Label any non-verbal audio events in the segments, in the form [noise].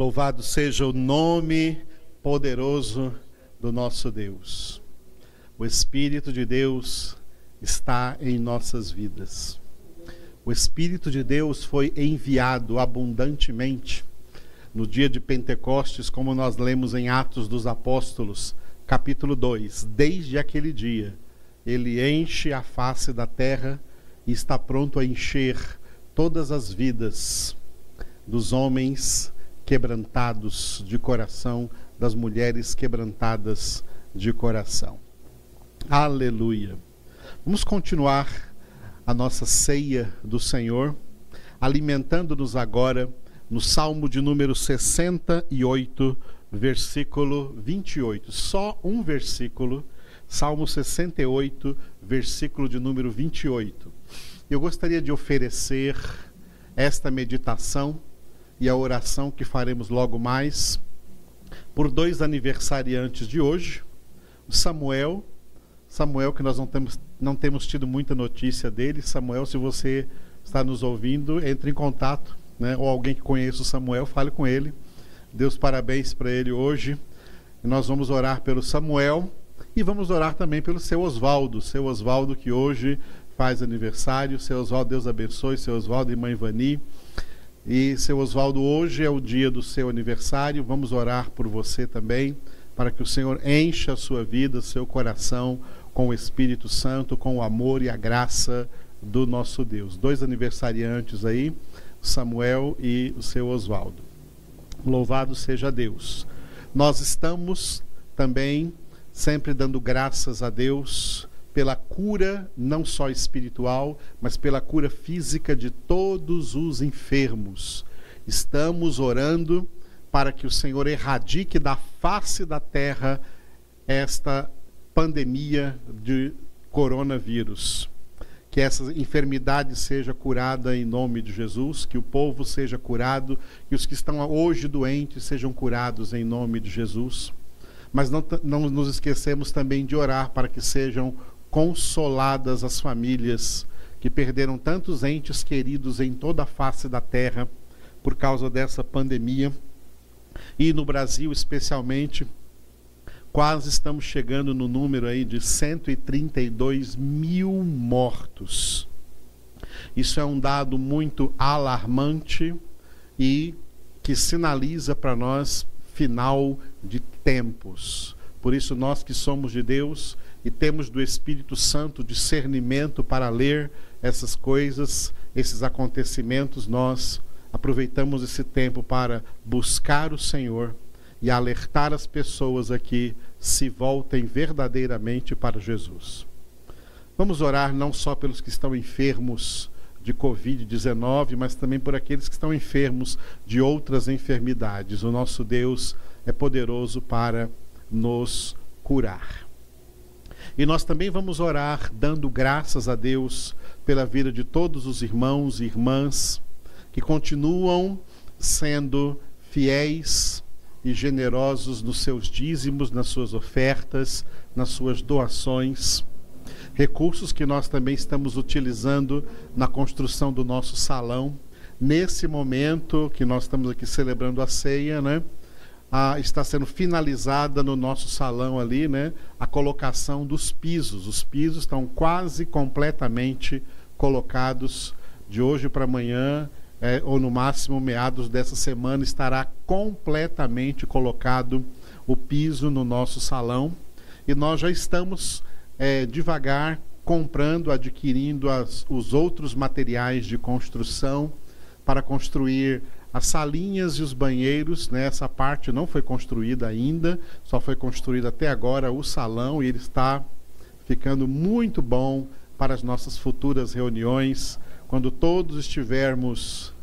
Louvado seja o nome poderoso do nosso Deus. O Espírito de Deus está em nossas vidas. O Espírito de Deus foi enviado abundantemente no dia de Pentecostes, como nós lemos em Atos dos Apóstolos, capítulo 2. Desde aquele dia, ele enche a face da terra e está pronto a encher todas as vidas dos homens quebrantados de coração, das mulheres quebrantadas de coração. Aleluia. Vamos continuar a nossa ceia do Senhor, alimentando-nos agora no Salmo de número 68, versículo 28. Só um versículo, Salmo 68, versículo de número 28. Eu gostaria de oferecer esta meditação e a oração que faremos logo mais por dois aniversariantes de hoje, o Samuel, Samuel que nós não temos, não temos tido muita notícia dele, Samuel, se você está nos ouvindo, entre em contato, né? ou alguém que conheça o Samuel, fale com ele. Deus parabéns para ele hoje. E nós vamos orar pelo Samuel e vamos orar também pelo seu Oswaldo, seu Oswaldo que hoje faz aniversário. Seu Oswaldo, Deus abençoe, seu Oswaldo e mãe Vani. E, seu Oswaldo, hoje é o dia do seu aniversário. Vamos orar por você também, para que o Senhor encha a sua vida, seu coração com o Espírito Santo, com o amor e a graça do nosso Deus. Dois aniversariantes aí, Samuel e o seu Oswaldo. Louvado seja Deus. Nós estamos também sempre dando graças a Deus pela cura não só espiritual, mas pela cura física de todos os enfermos. Estamos orando para que o Senhor erradique da face da terra esta pandemia de coronavírus. Que essa enfermidade seja curada em nome de Jesus, que o povo seja curado, que os que estão hoje doentes sejam curados em nome de Jesus. Mas não, não nos esquecemos também de orar para que sejam consoladas as famílias que perderam tantos entes queridos em toda a face da terra por causa dessa pandemia. E no Brasil, especialmente, quase estamos chegando no número aí de 132 mil mortos. Isso é um dado muito alarmante e que sinaliza para nós final de tempos. Por isso, nós que somos de Deus, e temos do Espírito Santo discernimento para ler essas coisas, esses acontecimentos, nós aproveitamos esse tempo para buscar o Senhor e alertar as pessoas aqui se voltem verdadeiramente para Jesus. Vamos orar não só pelos que estão enfermos de Covid-19, mas também por aqueles que estão enfermos de outras enfermidades. O nosso Deus é poderoso para nos curar. E nós também vamos orar dando graças a Deus pela vida de todos os irmãos e irmãs que continuam sendo fiéis e generosos nos seus dízimos, nas suas ofertas, nas suas doações. Recursos que nós também estamos utilizando na construção do nosso salão. Nesse momento que nós estamos aqui celebrando a ceia, né? Ah, está sendo finalizada no nosso salão ali, né? A colocação dos pisos. Os pisos estão quase completamente colocados de hoje para amanhã, é, ou no máximo meados dessa semana, estará completamente colocado o piso no nosso salão. E nós já estamos é, devagar comprando, adquirindo as, os outros materiais de construção para construir as salinhas e os banheiros, né, essa parte não foi construída ainda, só foi construído até agora o salão e ele está ficando muito bom para as nossas futuras reuniões, quando todos estivermos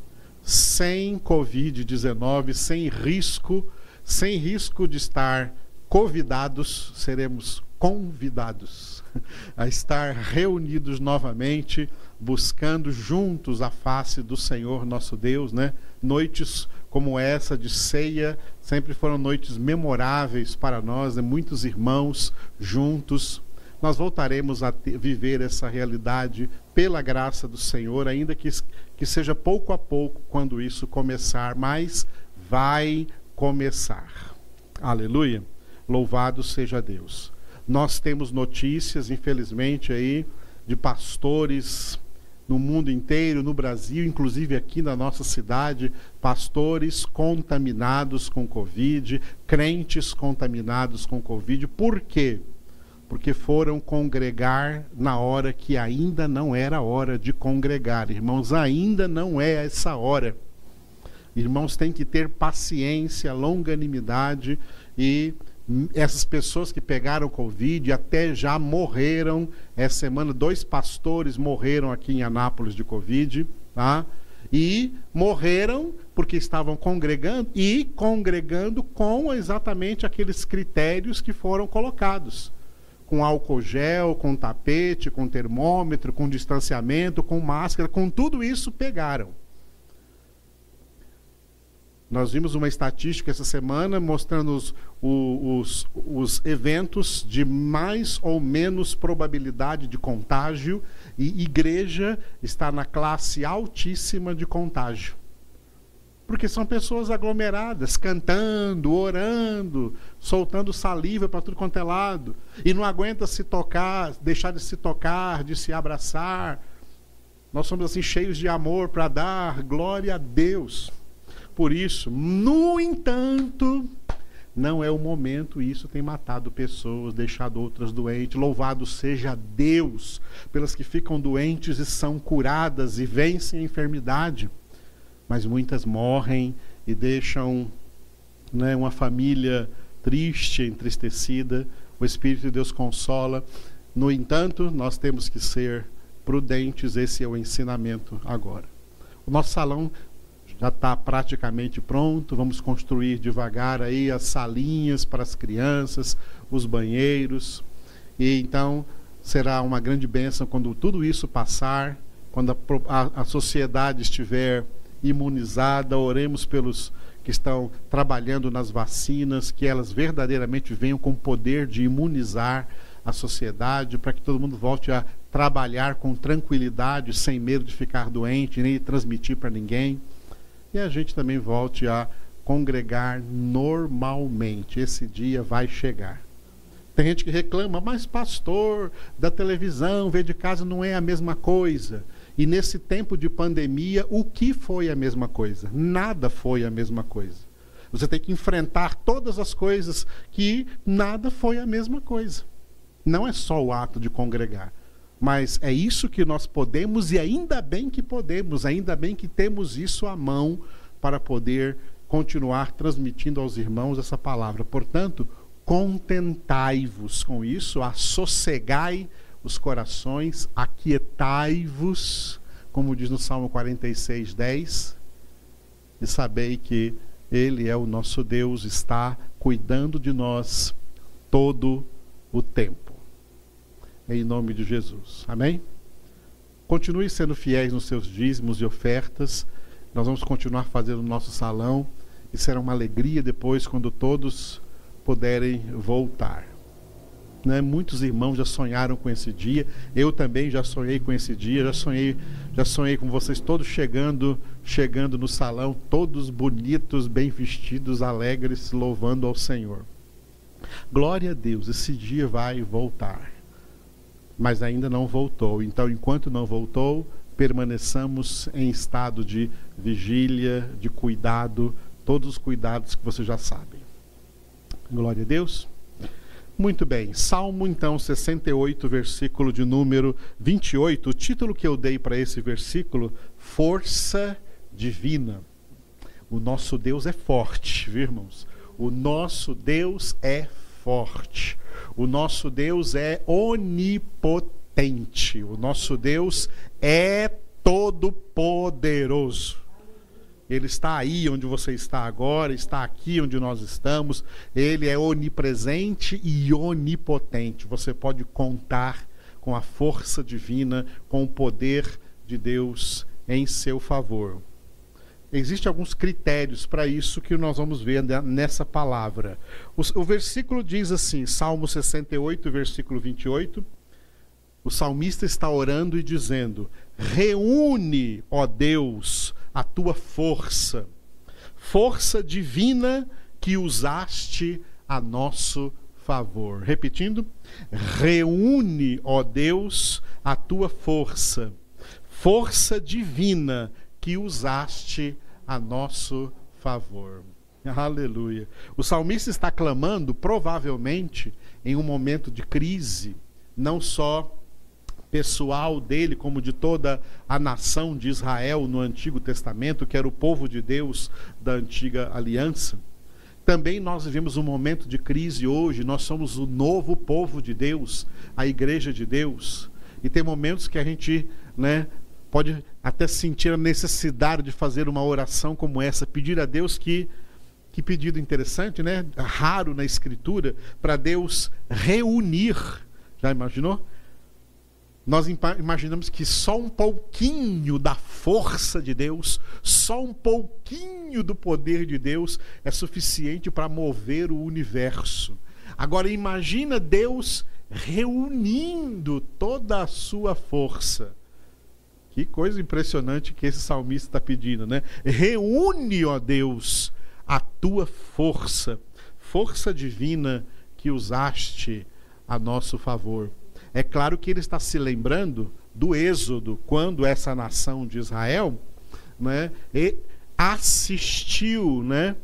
sem Covid-19, sem risco, sem risco de estar convidados, seremos convidados [laughs] a estar reunidos novamente, buscando juntos a face do Senhor nosso Deus, né? Noites como essa de ceia sempre foram noites memoráveis para nós, né? muitos irmãos juntos. Nós voltaremos a ter, viver essa realidade pela graça do Senhor, ainda que, que seja pouco a pouco quando isso começar, mas vai começar. Aleluia. Louvado seja Deus. Nós temos notícias, infelizmente, aí, de pastores no mundo inteiro, no Brasil, inclusive aqui na nossa cidade, pastores contaminados com Covid, crentes contaminados com Covid. Por quê? Porque foram congregar na hora que ainda não era hora de congregar. Irmãos, ainda não é essa hora. Irmãos, tem que ter paciência, longanimidade e essas pessoas que pegaram Covid até já morreram. Essa semana, dois pastores morreram aqui em Anápolis de Covid. Tá? E morreram porque estavam congregando e congregando com exatamente aqueles critérios que foram colocados. Com álcool gel, com tapete, com termômetro, com distanciamento, com máscara, com tudo isso pegaram. Nós vimos uma estatística essa semana mostrando os, os, os, eventos de mais ou menos probabilidade de contágio, e igreja está na classe altíssima de contágio. Porque são pessoas aglomeradas, cantando, orando, soltando saliva para tudo quanto é lado, e não aguenta se tocar, deixar de se tocar, de se abraçar. Nós somos assim cheios de amor para dar glória a Deus por isso. No entanto, não é o momento, e isso tem matado pessoas, deixado outras doentes. Louvado seja Deus pelas que ficam doentes e são curadas e vencem a enfermidade. Mas muitas morrem e deixam né, uma família triste, entristecida. O Espírito de Deus consola. No entanto, nós temos que ser prudentes, esse é o ensinamento agora. O nosso salão já está praticamente pronto. Vamos construir devagar aí as salinhas para as crianças, os banheiros. E então será uma grande bênção quando tudo isso passar, quando a, a, a sociedade estiver imunizada. Oremos pelos que estão trabalhando nas vacinas, que elas verdadeiramente venham com o poder de imunizar a sociedade, para que todo mundo volte a trabalhar com tranquilidade, sem medo de ficar doente, nem transmitir para ninguém e a gente também volte a congregar normalmente. Esse dia vai chegar. Tem gente que reclama, mas pastor, da televisão, ver de casa não é a mesma coisa. E nesse tempo de pandemia, o que foi a mesma coisa? Nada foi a mesma coisa. Você tem que enfrentar todas as coisas que nada foi a mesma coisa. Não é só o ato de congregar. Mas é isso que nós podemos e ainda bem que podemos, ainda bem que temos isso à mão para poder continuar transmitindo aos irmãos essa palavra. Portanto, contentai-vos com isso, assossegai os corações, aquietai-vos, como diz no Salmo 46, 10, e sabei que Ele é o nosso Deus, está cuidando de nós todo o tempo em nome de Jesus. Amém? Continue sendo fiéis nos seus dízimos e ofertas. Nós vamos continuar fazendo o nosso salão e será uma alegria depois quando todos puderem voltar. Né? Muitos irmãos já sonharam com esse dia. Eu também já sonhei com esse dia. Já sonhei, já sonhei com vocês todos chegando, chegando no salão, todos bonitos, bem vestidos, alegres, louvando ao Senhor. Glória a Deus. Esse dia vai voltar mas ainda não voltou. Então, enquanto não voltou, permaneçamos em estado de vigília, de cuidado, todos os cuidados que você já sabe. Glória a Deus. Muito bem, Salmo então 68, versículo de número 28. O título que eu dei para esse versículo, Força Divina. O nosso Deus é forte, viu, irmãos? O nosso Deus é forte. O nosso Deus é onipotente. O nosso Deus é todo-poderoso. Ele está aí onde você está agora, está aqui onde nós estamos. Ele é onipresente e onipotente. Você pode contar com a força divina, com o poder de Deus em seu favor. Existem alguns critérios para isso que nós vamos ver nessa palavra. O, o, versículo diz assim, Salmo 68, versículo 28. O salmista está orando e dizendo: Reúne, ó Deus, a tua força, força divina que usaste a nosso favor. Repetindo, reúne, ó Deus, a tua força, força divina que usaste a nosso favor. Aleluia. O salmista está clamando, provavelmente, em um momento de crise, não só pessoal dele, como de toda a nação de Israel no Antigo Testamento, que era o povo de Deus da antiga aliança. Também nós vivemos um momento de crise hoje, nós somos o novo povo de Deus, a igreja de Deus. E tem momentos que a gente né, pode até sentir a necessidade de fazer uma oração como essa, pedir a Deus que que pedido interessante, né? Raro na escritura para Deus reunir. Já imaginou? Nós imaginamos que só um pouquinho da força de Deus, só um pouquinho do poder de Deus é suficiente para mover o universo. Agora imagina Deus reunindo toda a sua força. Que coisa impressionante que esse salmista está pedindo, né? Reúne, ó Deus, a tua força, força divina que usaste a nosso favor. É claro que ele está se lembrando do Êxodo, quando essa nação de Israel né, assistiu né,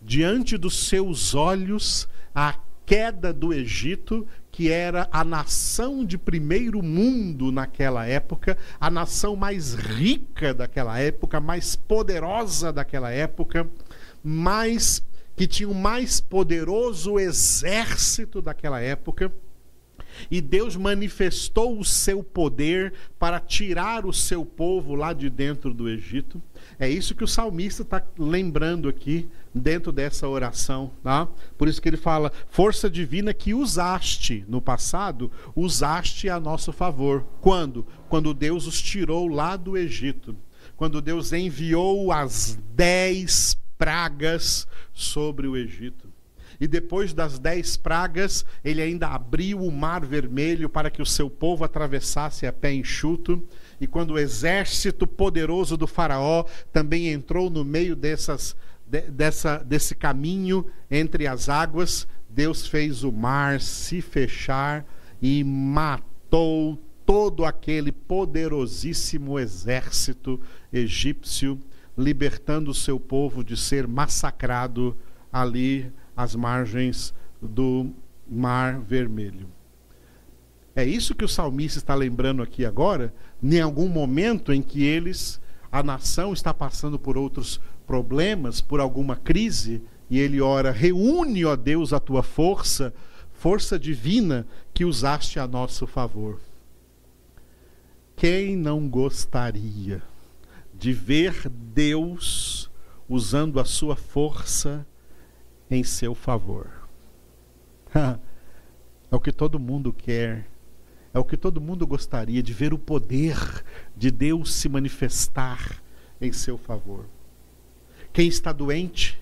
diante dos seus olhos a queda do Egito, que era a nação de primeiro mundo naquela época, a nação mais rica daquela época, mais poderosa daquela época, mais que tinha o mais poderoso exército daquela época. E Deus manifestou o seu poder para tirar o seu povo lá de dentro do Egito. É isso que o salmista está lembrando aqui dentro dessa oração. Tá? Por isso que ele fala: força divina que usaste no passado, usaste a nosso favor. Quando? Quando Deus os tirou lá do Egito. Quando Deus enviou as dez pragas sobre o Egito. E depois das dez pragas, ele ainda abriu o mar vermelho para que o seu povo atravessasse a pé enxuto. E quando o exército poderoso do Faraó também entrou no meio dessas, de, dessa, desse caminho entre as águas, Deus fez o mar se fechar e matou todo aquele poderosíssimo exército egípcio libertando o seu povo de ser massacrado ali às margens do Mar Vermelho. É isso que o salmista está lembrando aqui agora, em algum momento em que eles, a nação está passando por outros problemas, por alguma crise, e ele ora: reúne, ó Deus, a tua força, força divina que usaste a nosso favor. Quem não gostaria? de ver Deus usando a sua força em seu favor. [laughs] é o que todo mundo quer. É o que todo mundo gostaria de ver o poder de Deus se manifestar em seu favor. Quem está doente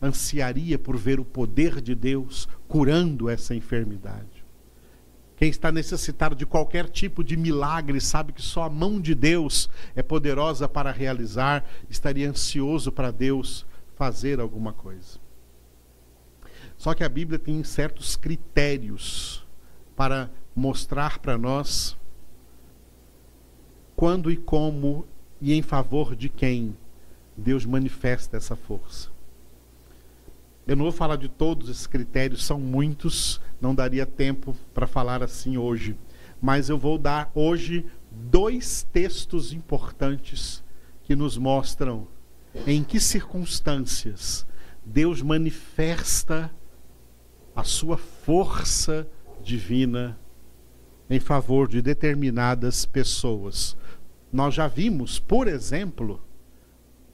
ansiaria por ver o poder de Deus curando essa enfermidade. Quem está necessitado de qualquer tipo de milagre sabe que só a mão de Deus é poderosa para realizar, estaria ansioso para Deus fazer alguma coisa. Só que a Bíblia tem certos critérios para mostrar para nós quando e como e em favor de quem Deus manifesta essa força. Eu não vou falar de todos esses critérios, são muitos, não daria tempo para falar assim hoje. Mas eu vou dar hoje dois textos importantes que nos mostram em que circunstâncias Deus manifesta a sua força divina em favor de determinadas pessoas. Nós já vimos, por exemplo,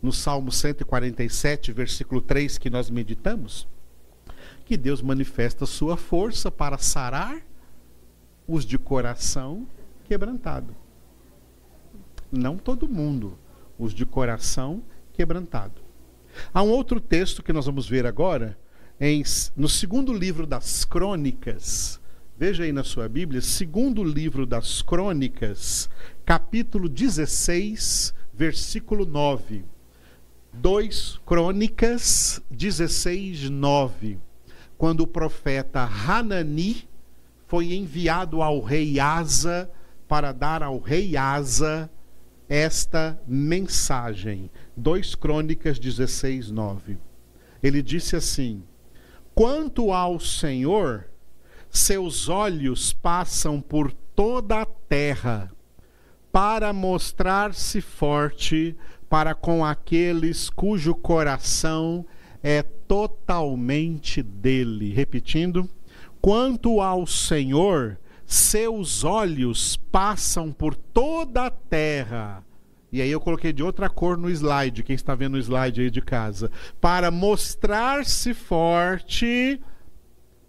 no Salmo 147, versículo 3, que nós meditamos, que Deus manifesta sua força para sarar os de coração quebrantado. Não todo mundo, os de coração quebrantado. Há um outro texto que nós vamos ver agora, em, no segundo livro das Crônicas. Veja aí na sua Bíblia, segundo livro das Crônicas, capítulo 16, versículo 9 2 Crônicas 16, 9. Quando o profeta Hanani foi enviado ao rei Asa para dar ao rei Asa esta mensagem. 2 Crônicas 16, 9. Ele disse assim: Quanto ao Senhor, seus olhos passam por toda a terra para mostrar-se forte para com aqueles cujo coração é totalmente dele. Repetindo, quanto ao Senhor, seus olhos passam por toda a terra. E aí eu coloquei de outra cor no slide, quem está vendo o slide aí de casa, para mostrar-se forte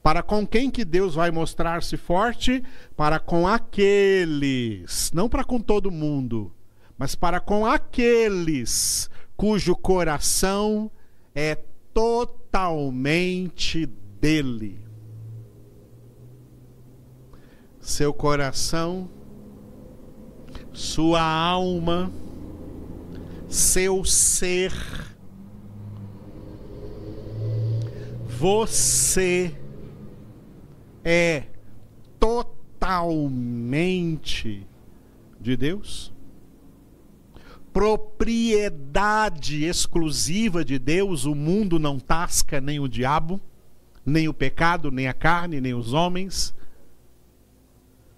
para com quem que Deus vai mostrar-se forte? Para com aqueles, não para com todo mundo, mas para com aqueles cujo coração é totalmente dele. Seu coração, sua alma, seu ser, você é totalmente de Deus? Propriedade exclusiva de Deus, o mundo não tasca nem o diabo, nem o pecado, nem a carne, nem os homens.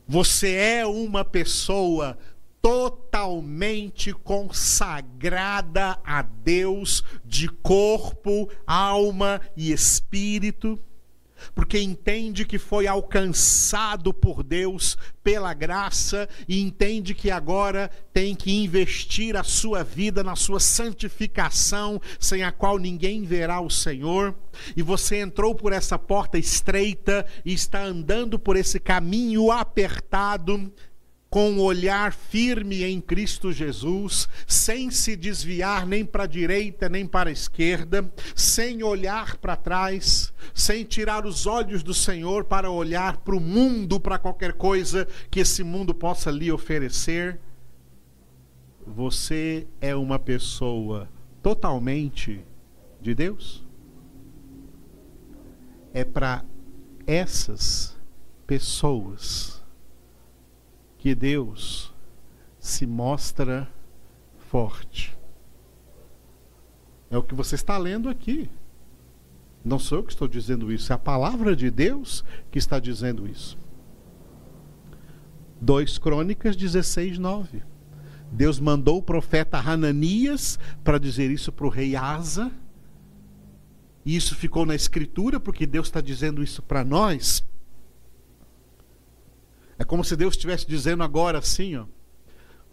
Você é uma pessoa totalmente consagrada a Deus de corpo, alma e espírito porque entende que foi alcançado por Deus pela graça e entende que agora tem que investir a sua vida na sua santificação, sem a qual ninguém verá o Senhor. E você entrou por essa porta estreita e está andando por esse caminho apertado com o olhar firme em Cristo Jesus, sem se desviar nem para a direita nem para a esquerda, sem olhar para trás, sem tirar os olhos do Senhor para olhar para o mundo, para qualquer coisa que esse mundo possa lhe oferecer. Você é uma pessoa totalmente de Deus? É para essas pessoas que Deus se mostra forte. É o que você está lendo aqui. Não sou eu que estou dizendo isso, é a palavra de Deus que está dizendo isso. 2 Crônicas 16, 9. Deus mandou o profeta Hananias para dizer isso para o rei Asa. E isso ficou na escritura, porque Deus está dizendo isso para nós. É como se Deus estivesse dizendo agora assim, ó.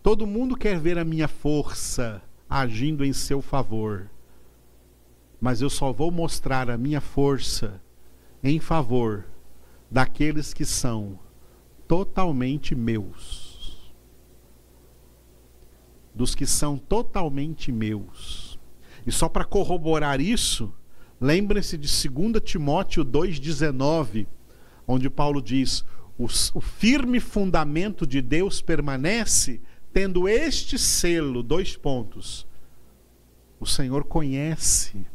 Todo mundo quer ver a minha força agindo em seu favor. Mas eu só vou mostrar a minha força em favor daqueles que são totalmente meus. Dos que são totalmente meus. E só para corroborar isso, lembrem-se de 2 Timóteo 2,19, onde Paulo diz: o, o firme fundamento de Deus permanece tendo este selo, dois pontos. O Senhor conhece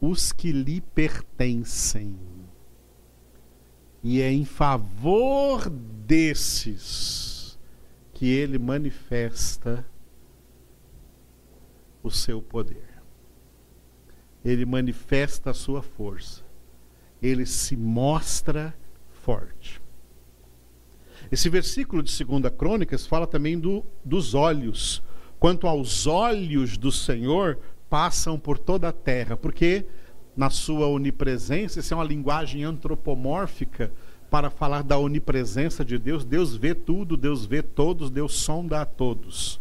os que lhe pertencem. E é em favor desses que ele manifesta o seu poder. Ele manifesta a sua força. Ele se mostra forte. Esse versículo de 2 Crônicas fala também do, dos olhos. Quanto aos olhos do Senhor, passam por toda a terra, porque na sua onipresença, isso é uma linguagem antropomórfica para falar da onipresença de Deus. Deus vê tudo, Deus vê todos, Deus sonda a todos.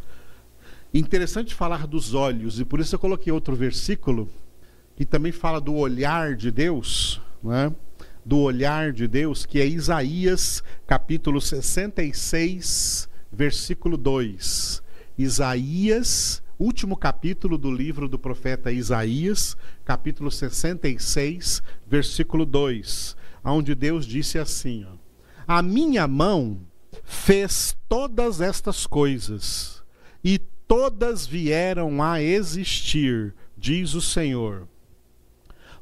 Interessante falar dos olhos, e por isso eu coloquei outro versículo que também fala do olhar de Deus, não é? Do olhar de Deus, que é Isaías, capítulo 66, versículo 2. Isaías, último capítulo do livro do profeta Isaías, capítulo 66, versículo 2, onde Deus disse assim: ó, A minha mão fez todas estas coisas, e todas vieram a existir, diz o Senhor.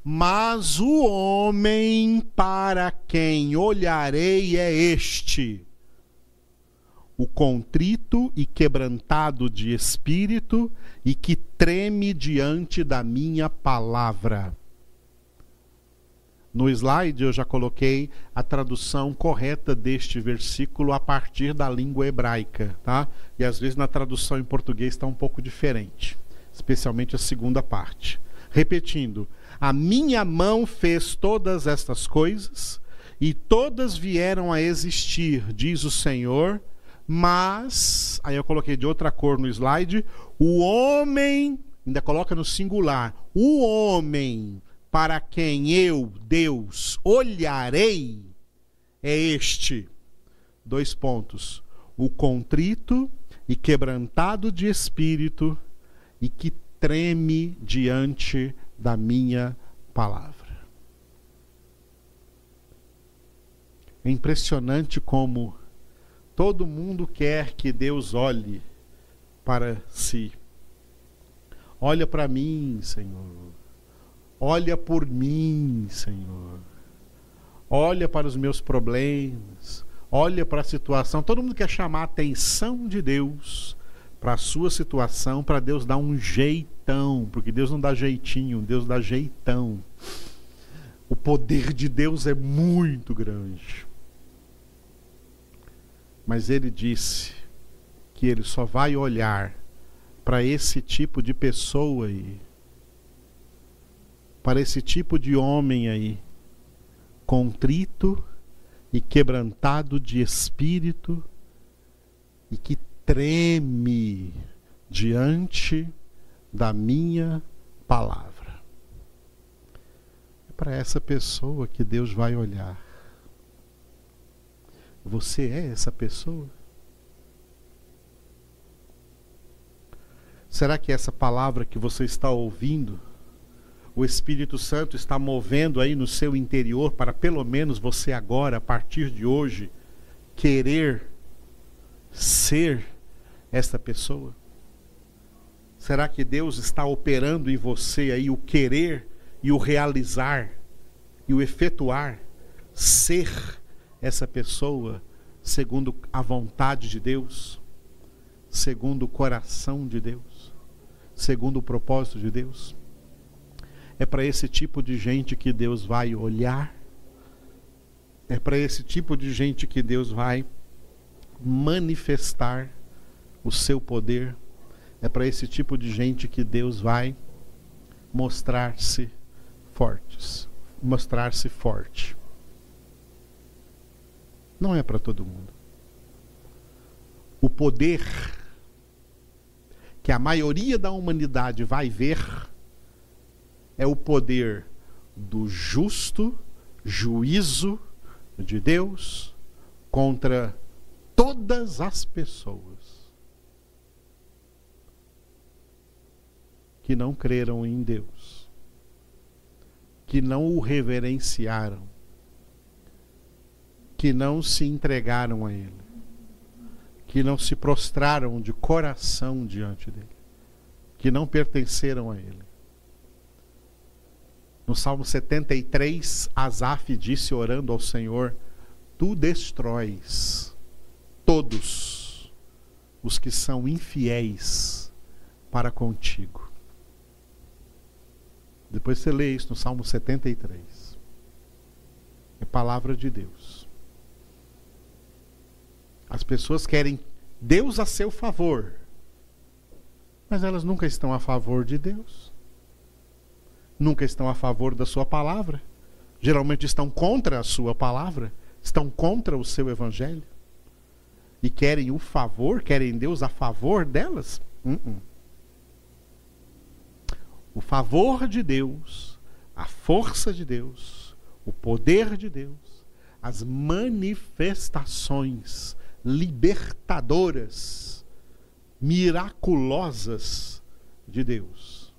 Mas o homem para quem olharei é este: o contrito e quebrantado de espírito e que treme diante da minha palavra. No slide eu já coloquei a tradução correta deste versículo a partir da língua hebraica, tá? E às vezes na tradução em português está um pouco diferente, especialmente a segunda parte. Repetindo, a minha mão fez todas estas coisas e todas vieram a existir, diz o Senhor, mas aí eu coloquei de outra cor no slide, o homem, ainda coloca no singular, o homem para quem eu, Deus, olharei é este. Dois pontos. O contrito e quebrantado de espírito e que treme diante da minha palavra. É impressionante como todo mundo quer que Deus olhe para si. Olha para mim, Senhor. Olha por mim, Senhor. Olha para os meus problemas. Olha para a situação. Todo mundo quer chamar a atenção de Deus para a sua situação, para Deus dar um jeitão, porque Deus não dá jeitinho, Deus dá jeitão. O poder de Deus é muito grande. Mas ele disse que ele só vai olhar para esse tipo de pessoa aí para esse tipo de homem aí, contrito e quebrantado de espírito e que treme diante da minha palavra. É para essa pessoa que Deus vai olhar. Você é essa pessoa? Será que essa palavra que você está ouvindo o Espírito Santo está movendo aí no seu interior para pelo menos você agora, a partir de hoje, querer ser esta pessoa? Será que Deus está operando em você aí o querer e o realizar e o efetuar, ser essa pessoa segundo a vontade de Deus, segundo o coração de Deus, segundo o propósito de Deus? É para esse tipo de gente que Deus vai olhar. É para esse tipo de gente que Deus vai manifestar o seu poder. É para esse tipo de gente que Deus vai mostrar-se fortes, mostrar-se forte. Não é para todo mundo. O poder que a maioria da humanidade vai ver é o poder do justo juízo de Deus contra todas as pessoas que não creram em Deus, que não o reverenciaram, que não se entregaram a Ele, que não se prostraram de coração diante dele, que não pertenceram a Ele. No Salmo 73, Asaf disse orando ao Senhor: Tu destróis todos os que são infiéis para contigo. Depois você lê isso no Salmo 73. É palavra de Deus. As pessoas querem Deus a seu favor, mas elas nunca estão a favor de Deus nunca estão a favor da sua palavra. Geralmente estão contra a sua palavra, estão contra o seu evangelho. E querem o favor, querem Deus a favor delas? Uh -uh. O favor de Deus, a força de Deus, o poder de Deus, as manifestações libertadoras, miraculosas de Deus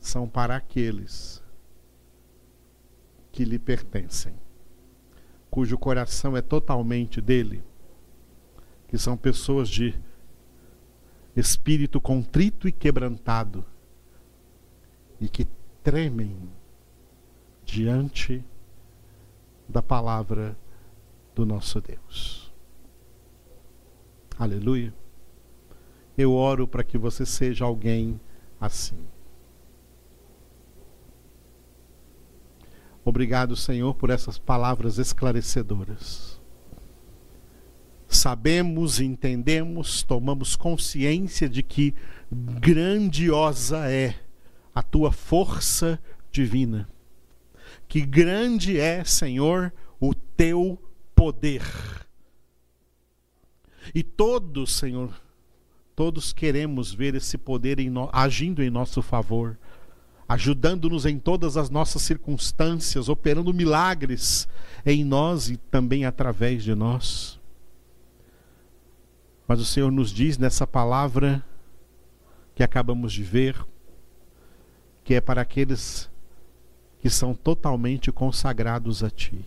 são para aqueles que lhe pertencem, cujo coração é totalmente dele, que são pessoas de espírito contrito e quebrantado, e que tremem diante da palavra do nosso Deus. Aleluia. Eu oro para que você seja alguém assim. Obrigado, Senhor, por essas palavras esclarecedoras. Sabemos, entendemos, tomamos consciência de que grandiosa é a tua força divina. Que grande é, Senhor, o teu poder. E todos, Senhor, todos queremos ver esse poder em no, agindo em nosso favor, ajudando-nos em todas as nossas circunstâncias, operando milagres em nós e também através de nós. Mas o Senhor nos diz nessa palavra que acabamos de ver, que é para aqueles que são totalmente consagrados a Ti,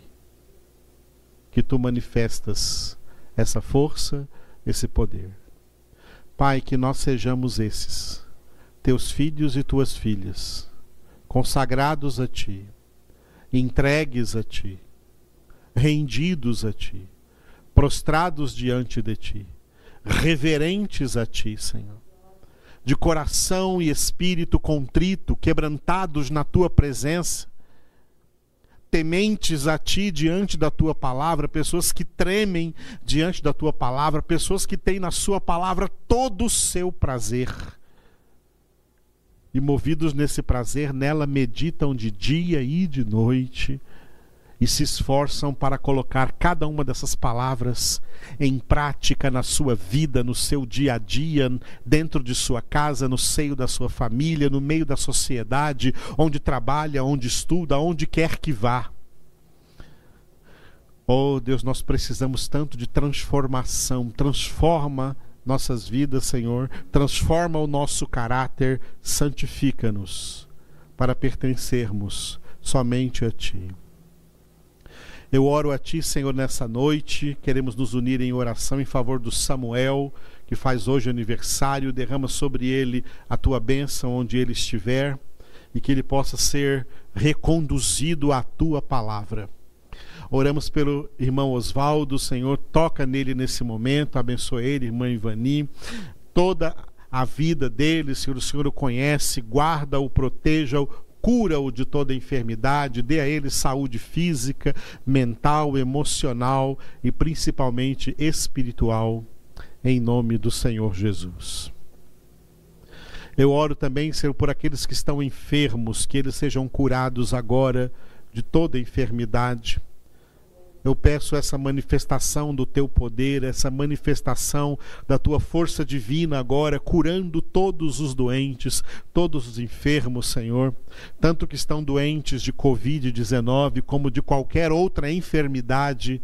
que Tu manifestas essa força, esse poder. Pai, que nós sejamos esses, Teus filhos e Tuas filhas, consagrados a Ti, entregues a Ti, rendidos a Ti, prostrados diante de Ti, reverentes a Ti, Senhor de coração e espírito contrito, quebrantados na tua presença, tementes a ti diante da tua palavra, pessoas que tremem diante da tua palavra, pessoas que têm na sua palavra todo o seu prazer. E movidos nesse prazer, nela meditam de dia e de noite e se esforçam para colocar cada uma dessas palavras em prática na sua vida, no seu dia a dia, dentro de sua casa, no seio da sua família, no meio da sociedade, onde trabalha, onde estuda, onde quer que vá. Oh Deus, nós precisamos tanto de transformação. Transforma nossas vidas, Senhor. Transforma o nosso caráter. Santifica-nos para pertencermos somente a Ti. Eu oro a Ti, Senhor, nessa noite. Queremos nos unir em oração em favor do Samuel, que faz hoje aniversário. Derrama sobre ele a Tua bênção onde ele estiver e que ele possa ser reconduzido à Tua palavra. Oramos pelo irmão Oswaldo, Senhor, toca nele nesse momento, abençoe ele, irmã Ivani, toda a vida dele, Senhor, o Senhor o conhece, guarda-o, proteja-o, cura-o de toda enfermidade, dê a ele saúde física, mental, emocional e principalmente espiritual, em nome do Senhor Jesus. Eu oro também, Senhor, por aqueles que estão enfermos, que eles sejam curados agora de toda enfermidade eu peço essa manifestação do teu poder, essa manifestação da tua força divina agora, curando todos os doentes, todos os enfermos, Senhor, tanto que estão doentes de Covid-19 como de qualquer outra enfermidade.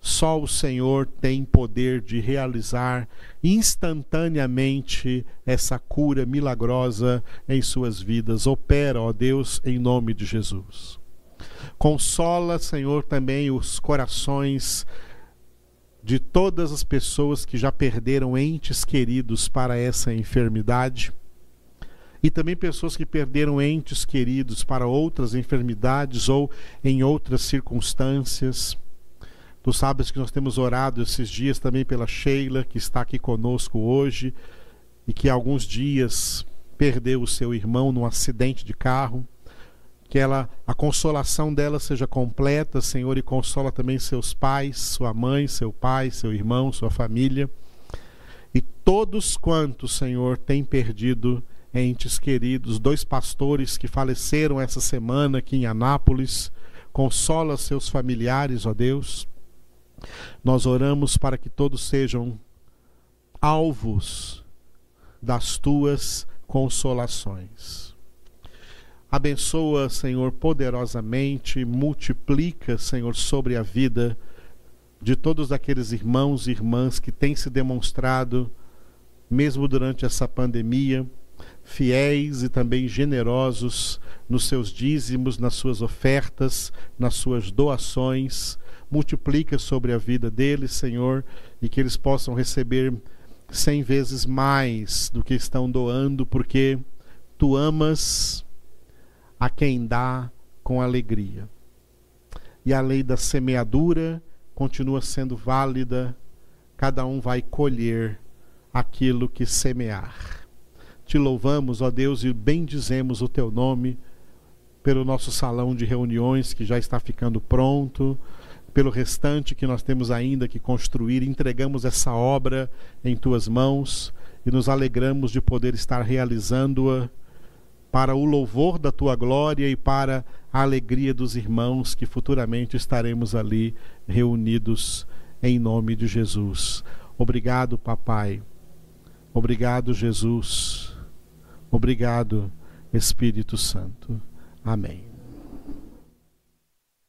Só o Senhor tem poder de realizar instantaneamente essa cura milagrosa em suas vidas. Opera, ó Deus, em nome de Jesus. Consola, Senhor, também os corações de todas as pessoas que já perderam entes queridos para essa enfermidade e também pessoas que perderam entes queridos para outras enfermidades ou em outras circunstâncias. Tu sabes que nós temos orado esses dias também pela Sheila, que está aqui conosco hoje e que há alguns dias perdeu o seu irmão num acidente de carro que ela a consolação dela seja completa, Senhor, e consola também seus pais, sua mãe, seu pai, seu irmão, sua família. E todos quantos, Senhor, têm perdido entes queridos, dois pastores que faleceram essa semana aqui em Anápolis, consola seus familiares, ó Deus. Nós oramos para que todos sejam alvos das tuas consolações. Abençoa, Senhor, poderosamente, multiplica, Senhor, sobre a vida de todos aqueles irmãos e irmãs que têm se demonstrado, mesmo durante essa pandemia, fiéis e também generosos nos seus dízimos, nas suas ofertas, nas suas doações. Multiplica sobre a vida deles, Senhor, e que eles possam receber cem vezes mais do que estão doando, porque tu amas a quem dá com alegria. E a lei da semeadura continua sendo válida, cada um vai colher aquilo que semear. Te louvamos, ó Deus, e bendizemos o teu nome pelo nosso salão de reuniões que já está ficando pronto, pelo restante que nós temos ainda que construir. Entregamos essa obra em tuas mãos e nos alegramos de poder estar realizando-a para o louvor da tua glória e para a alegria dos irmãos que futuramente estaremos ali reunidos em nome de Jesus. Obrigado, papai. Obrigado, Jesus. Obrigado, Espírito Santo. Amém.